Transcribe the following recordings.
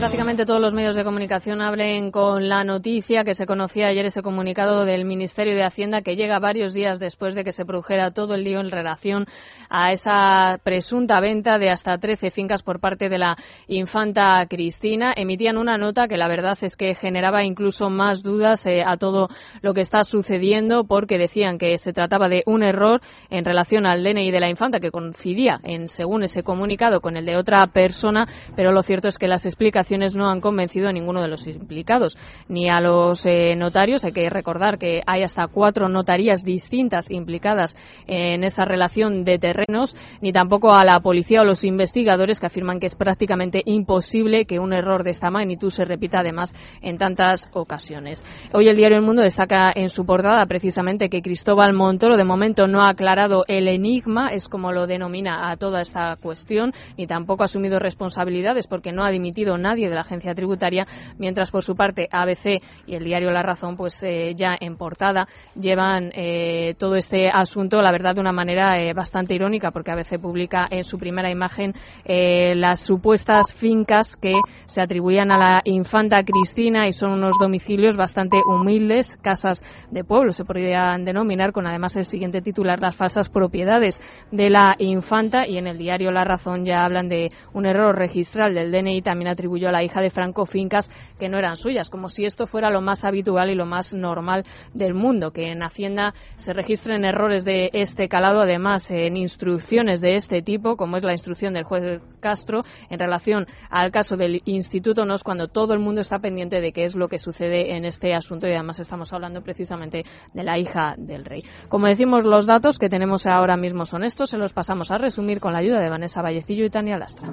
Prácticamente todos los medios de comunicación hablen con la noticia que se conocía ayer ese comunicado del Ministerio de Hacienda que llega varios días después de que se produjera todo el lío en relación a esa presunta venta de hasta 13 fincas por parte de la infanta Cristina. Emitían una nota que la verdad es que generaba incluso más dudas eh, a todo lo que está sucediendo porque decían que se trataba de un error en relación al DNI de la infanta que coincidía en según ese comunicado con el de otra persona, pero lo cierto es que las explicaciones no han convencido a ninguno de los implicados, ni a los eh, notarios. Hay que recordar que hay hasta cuatro notarías distintas implicadas en esa relación de terrenos, ni tampoco a la policía o los investigadores que afirman que es prácticamente imposible que un error de esta magnitud se repita además en tantas ocasiones. Hoy el diario El Mundo destaca en su portada precisamente que Cristóbal Montoro de momento no ha aclarado el enigma, es como lo denomina a toda esta cuestión, ni tampoco ha asumido responsabilidades porque no ha dimitido nadie de la agencia tributaria, mientras por su parte ABC y el diario La Razón, pues eh, ya en portada llevan eh, todo este asunto, la verdad, de una manera eh, bastante irónica, porque ABC publica en su primera imagen las supuestas fincas que se atribuían a la infanta Cristina y son unos domicilios bastante humildes, casas de pueblo, se podrían denominar, con además el siguiente titular, las falsas propiedades de la infanta y en el diario La Razón ya hablan de un error registral del DNI también atribuyó la hija de Franco fincas que no eran suyas, como si esto fuera lo más habitual y lo más normal del mundo, que en Hacienda se registren errores de este calado, además en instrucciones de este tipo, como es la instrucción del juez Castro en relación al caso del Instituto NOS, cuando todo el mundo está pendiente de qué es lo que sucede en este asunto y además estamos hablando precisamente de la hija del rey. Como decimos, los datos que tenemos ahora mismo son estos, se los pasamos a resumir con la ayuda de Vanessa Vallecillo y Tania Lastra.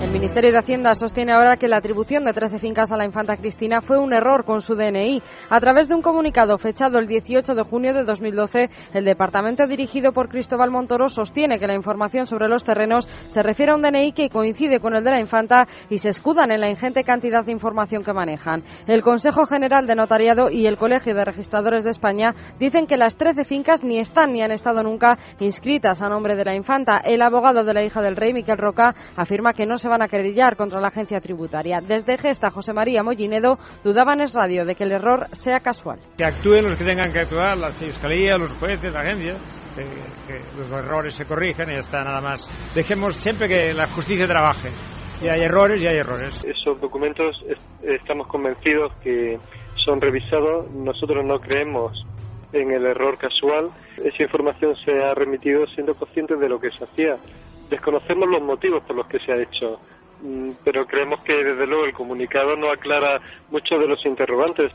El Ministerio de Hacienda sostiene ahora que la atribución de 13 fincas a la infanta Cristina fue un error con su DNI. A través de un comunicado fechado el 18 de junio de 2012, el departamento dirigido por Cristóbal Montoro sostiene que la información sobre los terrenos se refiere a un DNI que coincide con el de la infanta y se escudan en la ingente cantidad de información que manejan. El Consejo General de Notariado y el Colegio de Registradores de España dicen que las 13 fincas ni están ni han estado nunca inscritas a nombre de la infanta. El abogado de la hija del rey, Miquel Roca, afirma que no se van a querellar contra la agencia tributaria. Desde Gesta, José María Mollinedo dudaban en radio de que el error sea casual. Que actúen los que tengan que actuar, la Fiscalía, los jueces, la agencia, que, los errores se corrijan y ya está, nada más. Dejemos siempre que la justicia trabaje. Y hay errores y hay errores. Esos documentos estamos convencidos que son revisados. Nosotros no creemos en el error casual. Esa información se ha remitido siendo conscientes de lo que se hacía. Desconocemos los motivos por los que se ha hecho, mm, pero creemos que desde luego el comunicado no aclara muchos de los interrogantes.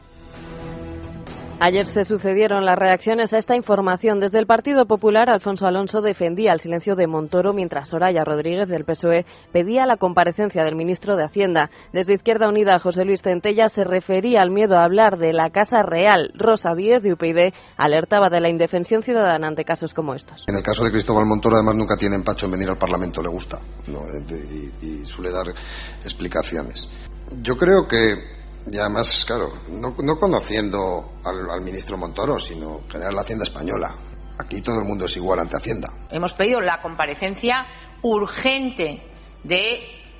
Ayer se sucedieron las reacciones a esta información. Desde el Partido Popular, Alfonso Alonso defendía el silencio de Montoro, mientras Soraya Rodríguez del PSOE pedía la comparecencia del ministro de Hacienda. Desde Izquierda Unida, José Luis Centella se refería al miedo a hablar de la Casa Real. Rosa Díez de UPyD alertaba de la indefensión ciudadana ante casos como estos. En el caso de Cristóbal Montoro, además, nunca tiene empacho en venir al Parlamento, le gusta y, y suele dar explicaciones. Yo creo que y además, claro, no, conociendo al, ministro Montoro, sino general la Hacienda Española. Aquí todo el mundo es igual ante Hacienda. Hemos pedido la comparecencia urgente de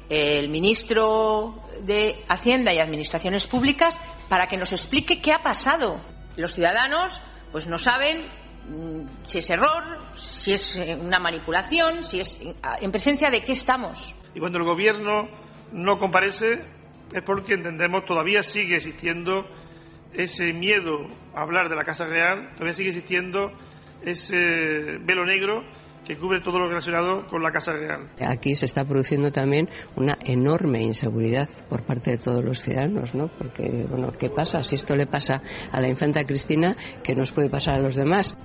eh, el ministro de Hacienda y Administraciones Públicas para que nos explique qué ha pasado. Los ciudadanos pues no saben mm, si es error, si es eh, una manipulación, si es en presencia de qué estamos. Y cuando el gobierno no comparece, es porque entendemos todavía sigue existiendo ese miedo a hablar de la Casa Real, todavía sigue existiendo ese velo negro que cubre todo lo relacionado con la Casa Real. Aquí se está produciendo también una enorme inseguridad por parte de todos los ciudadanos, ¿no? Porque, bueno, ¿qué pasa? Si esto le pasa a la infanta Cristina, ¿qué nos puede pasar a los demás?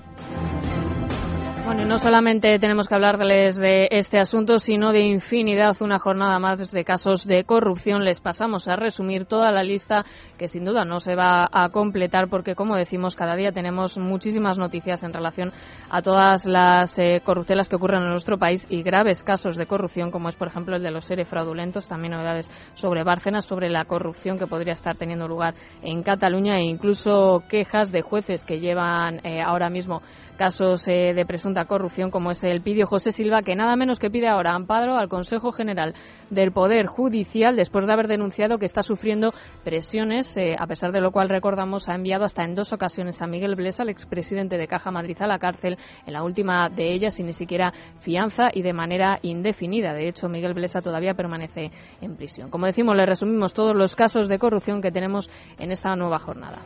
Bueno, no solamente tenemos que hablarles de este asunto, sino de infinidad, una jornada más de casos de corrupción. Les pasamos a resumir toda la lista que sin duda no se va a completar porque, como decimos, cada día tenemos muchísimas noticias en relación a todas las eh, corruptelas que ocurren en nuestro país y graves casos de corrupción, como es, por ejemplo, el de los seres fraudulentos. También novedades sobre Bárcenas, sobre la corrupción que podría estar teniendo lugar en Cataluña e incluso quejas de jueces que llevan eh, ahora mismo casos eh, de presunta corrupción, como es el pidió José Silva, que nada menos que pide ahora amparo al Consejo General del Poder Judicial después de haber denunciado que está sufriendo presiones, eh, a pesar de lo cual recordamos ha enviado hasta en dos ocasiones a Miguel Blesa, el expresidente de Caja Madrid, a la cárcel, en la última de ellas sin ni siquiera fianza y de manera indefinida. De hecho, Miguel Blesa todavía permanece en prisión. Como decimos, le resumimos todos los casos de corrupción que tenemos en esta nueva jornada.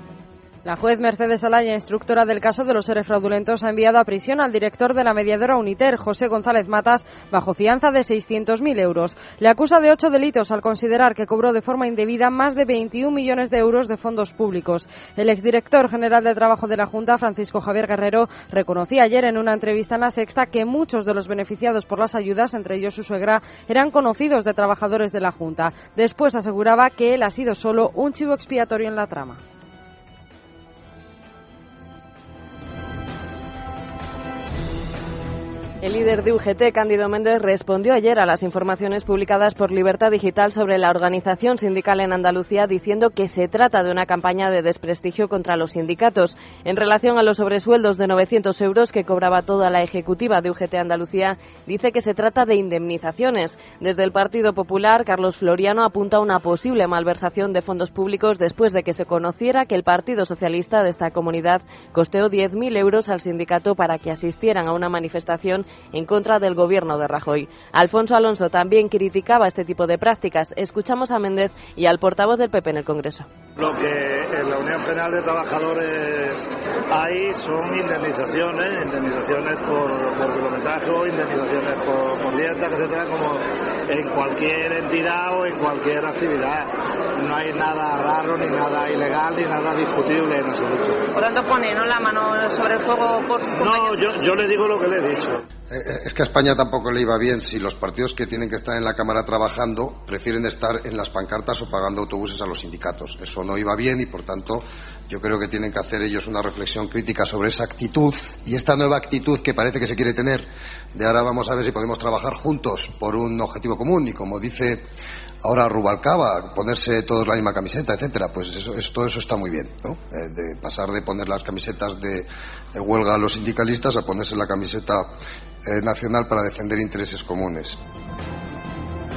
La juez Mercedes Alaya, instructora del caso de los seres fraudulentos, ha enviado a prisión al director de la mediadora Uniter, José González Matas, bajo fianza de 600.000 euros. Le acusa de ocho delitos al considerar que cobró de forma indebida más de 21 millones de euros de fondos públicos. El exdirector general de Trabajo de la Junta, Francisco Javier Guerrero, reconocía ayer en una entrevista en La Sexta que muchos de los beneficiados por las ayudas, entre ellos su suegra, eran conocidos de trabajadores de la Junta. Después aseguraba que él ha sido solo un chivo expiatorio en la trama. El líder de UGT, Cándido Méndez, respondió ayer a las informaciones publicadas por Libertad Digital sobre la organización sindical en Andalucía, diciendo que se trata de una campaña de desprestigio contra los sindicatos. En relación a los sobresueldos de 900 euros que cobraba toda la ejecutiva de UGT Andalucía, dice que se trata de indemnizaciones. Desde el Partido Popular, Carlos Floriano apunta a una posible malversación de fondos públicos después de que se conociera que el Partido Socialista de esta comunidad costeó 10.000 euros al sindicato para que asistieran a una manifestación en contra del gobierno de Rajoy. Alfonso Alonso también criticaba este tipo de prácticas. Escuchamos a Méndez y al portavoz del PP en el Congreso. Lo que en la Unión General de Trabajadores hay son indemnizaciones, indemnizaciones por, por kilometraje, indemnizaciones por, por dietas, etcétera, como en cualquier entidad o en cualquier actividad. No hay nada raro, ni nada ilegal, ni nada discutible en absoluto. Por tanto, pone ¿no? la mano sobre el fuego por sus No, yo, yo le digo lo que le he dicho. Eh, eh, es que a España tampoco le iba bien si los partidos que tienen que estar en la Cámara trabajando prefieren estar en las pancartas o pagando autobuses a los sindicatos. Eso no iba bien y, por tanto, yo creo que tienen que hacer ellos una reflexión crítica sobre esa actitud y esta nueva actitud que parece que se quiere tener de ahora vamos a ver si podemos trabajar juntos por un objetivo común y, como dice ahora Rubalcaba, ponerse todos la misma camiseta, etcétera, pues eso, todo eso está muy bien, ¿no? Eh, de pasar de poner las camisetas de, huelga a los sindicalistas a ponerse la camiseta eh, nacional para defender intereses comunes.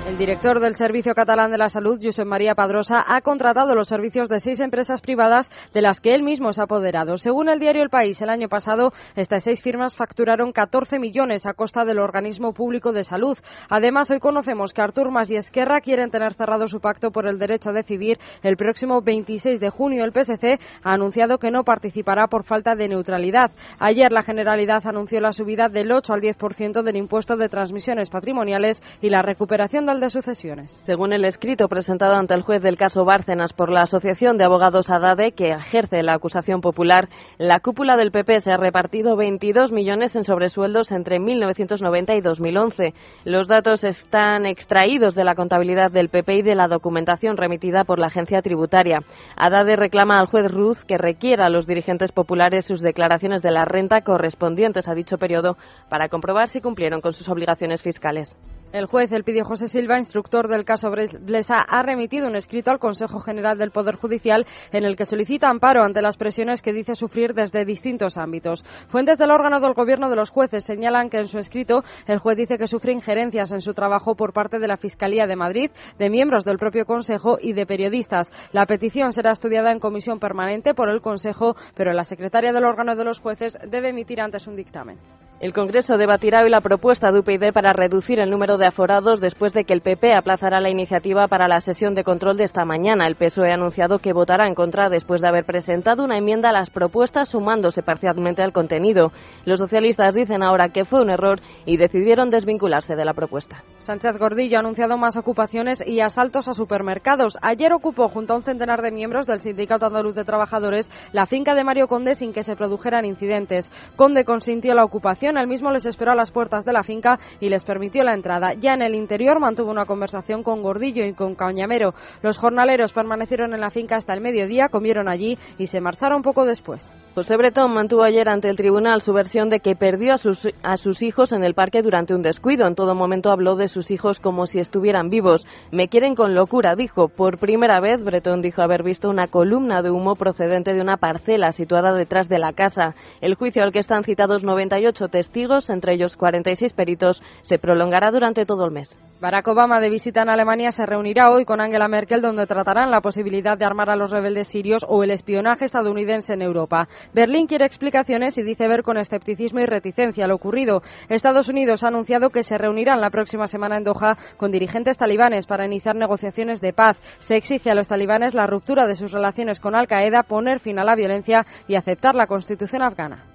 El director del Servicio Catalán de la Salud, Josep María Padrosa, ha contratado los servicios de seis empresas privadas de las que él mismo se ha apoderado. Según el diario El País, el año pasado estas seis firmas facturaron 14 millones a costa del organismo público de salud. Además, hoy conocemos que Artur Mas y Esquerra quieren tener cerrado su pacto por el derecho a decidir el próximo 26 de junio. El PSC ha anunciado que no participará por falta de neutralidad. Ayer la Generalidad anunció la subida del 8 al 10% del impuesto de transmisiones patrimoniales y la recuperación del de Sucesiones. Según el escrito presentado ante el juez del caso Bárcenas por la Asociación de Abogados ADADE, que ejerce la acusación popular, la cúpula del PP se ha repartido 22 millones en sobresueldos entre 1990 y 2011. Los datos están extraídos de la contabilidad del PP y de la documentación remitida por la agencia tributaria. ADADE reclama al juez Ruz que requiera a los dirigentes populares sus declaraciones de la renta correspondientes a dicho periodo para comprobar si cumplieron con sus obligaciones fiscales. El juez Elpidio José Silva, instructor del caso Blesa, ha remitido un escrito al Consejo General del Poder Judicial en el que solicita amparo ante las presiones que dice sufrir desde distintos ámbitos. Fuentes del órgano del gobierno de los jueces señalan que en su escrito el juez dice que sufre injerencias en su trabajo por parte de la Fiscalía de Madrid, de miembros del propio Consejo y de periodistas. La petición será estudiada en comisión permanente por el Consejo, pero la secretaria del órgano de los jueces debe emitir antes un dictamen. El Congreso debatirá hoy la propuesta de UPyD para reducir el número de aforados después de que el PP aplazará la iniciativa para la sesión de control de esta mañana. El PSOE ha anunciado que votará en contra después de haber presentado una enmienda a las propuestas sumándose parcialmente al contenido. Los socialistas dicen ahora que fue un error y decidieron desvincularse de la propuesta. Sánchez Gordillo ha anunciado más ocupaciones y asaltos a supermercados. Ayer ocupó junto a un centenar de miembros del Sindicato Andaluz de Trabajadores la finca de Mario Conde sin que se produjeran incidentes. Conde consintió la ocupación el mismo les esperó a las puertas de la finca y les permitió la entrada. Ya en el interior mantuvo una conversación con Gordillo y con Cañamero. Los jornaleros permanecieron en la finca hasta el mediodía, comieron allí y se marcharon poco después. José Bretón mantuvo ayer ante el tribunal su versión de que perdió a sus, a sus hijos en el parque durante un descuido. En todo momento habló de sus hijos como si estuvieran vivos. Me quieren con locura, dijo. Por primera vez, Bretón dijo haber visto una columna de humo procedente de una parcela situada detrás de la casa. El juicio al que están citados 98 testigos, entre ellos 46 peritos, se prolongará durante todo el mes. Barack Obama, de visita en Alemania, se reunirá hoy con Angela Merkel, donde tratarán la posibilidad de armar a los rebeldes sirios o el espionaje estadounidense en Europa. Berlín quiere explicaciones y dice ver con escepticismo y reticencia lo ocurrido. Estados Unidos ha anunciado que se reunirán la próxima semana en Doha con dirigentes talibanes para iniciar negociaciones de paz. Se exige a los talibanes la ruptura de sus relaciones con Al Qaeda, poner fin a la violencia y aceptar la constitución afgana.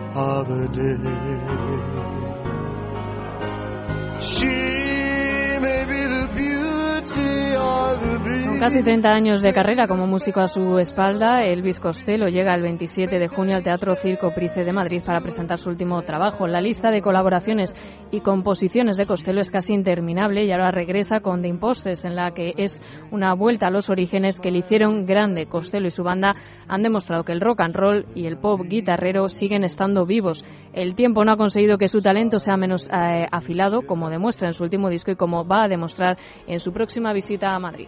of a day. She casi 30 años de carrera como músico a su espalda, Elvis Costello llega el 27 de junio al Teatro Circo Price de Madrid para presentar su último trabajo. La lista de colaboraciones y composiciones de Costello es casi interminable y ahora regresa con The Imposters, en la que es una vuelta a los orígenes que le hicieron grande. Costello y su banda han demostrado que el rock and roll y el pop guitarrero siguen estando vivos. El tiempo no ha conseguido que su talento sea menos eh, afilado, como demuestra en su último disco y como va a demostrar en su próxima visita a Madrid.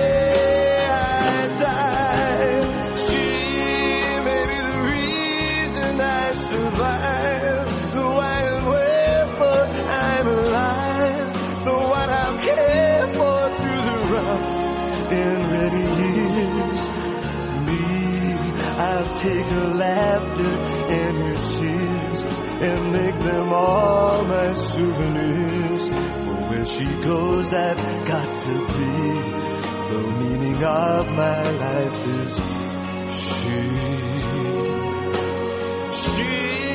all my souvenirs. For where she goes, I've got to be. The meaning of my life is she. She